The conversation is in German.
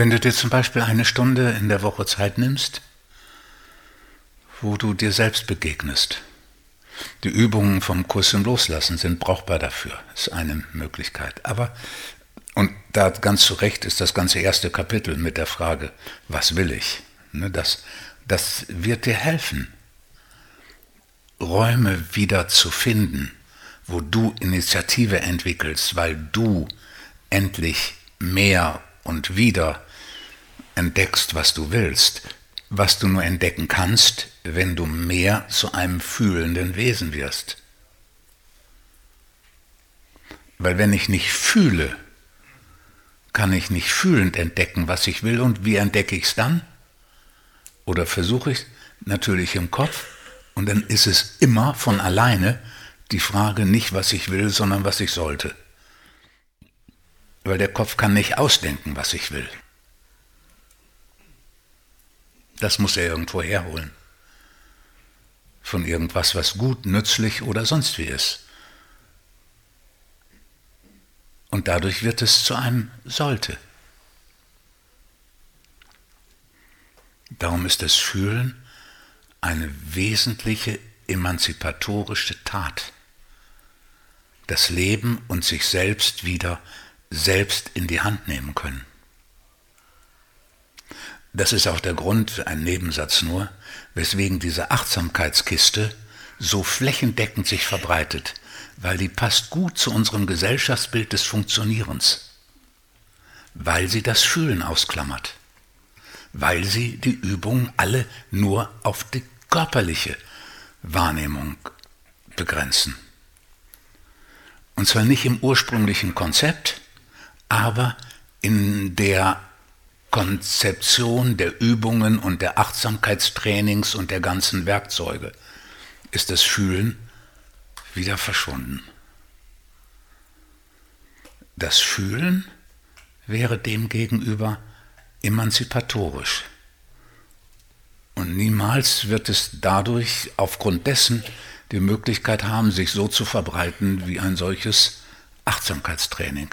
Wenn du dir zum Beispiel eine Stunde in der Woche Zeit nimmst, wo du dir selbst begegnest. Die Übungen vom Kurs im Loslassen sind brauchbar dafür, ist eine Möglichkeit. Aber, und da ganz zu Recht ist das ganze erste Kapitel mit der Frage, was will ich? Ne, das, das wird dir helfen, Räume wieder zu finden, wo du Initiative entwickelst, weil du endlich mehr und wieder entdeckst, was du willst, was du nur entdecken kannst, wenn du mehr zu einem fühlenden Wesen wirst. Weil wenn ich nicht fühle, kann ich nicht fühlend entdecken, was ich will und wie entdecke ich es dann? Oder versuche ich natürlich im Kopf und dann ist es immer von alleine die Frage nicht, was ich will, sondern was ich sollte. Weil der Kopf kann nicht ausdenken, was ich will. Das muss er irgendwo herholen. Von irgendwas, was gut, nützlich oder sonst wie ist. Und dadurch wird es zu einem sollte. Darum ist das Fühlen eine wesentliche emanzipatorische Tat. Das Leben und sich selbst wieder selbst in die Hand nehmen können. Das ist auch der Grund, ein Nebensatz nur, weswegen diese Achtsamkeitskiste so flächendeckend sich verbreitet, weil die passt gut zu unserem Gesellschaftsbild des Funktionierens, weil sie das Fühlen ausklammert, weil sie die Übungen alle nur auf die körperliche Wahrnehmung begrenzen. Und zwar nicht im ursprünglichen Konzept, aber in der Konzeption der Übungen und der Achtsamkeitstrainings und der ganzen Werkzeuge ist das Fühlen wieder verschwunden. Das Fühlen wäre demgegenüber emanzipatorisch. Und niemals wird es dadurch aufgrund dessen die Möglichkeit haben, sich so zu verbreiten wie ein solches Achtsamkeitstraining,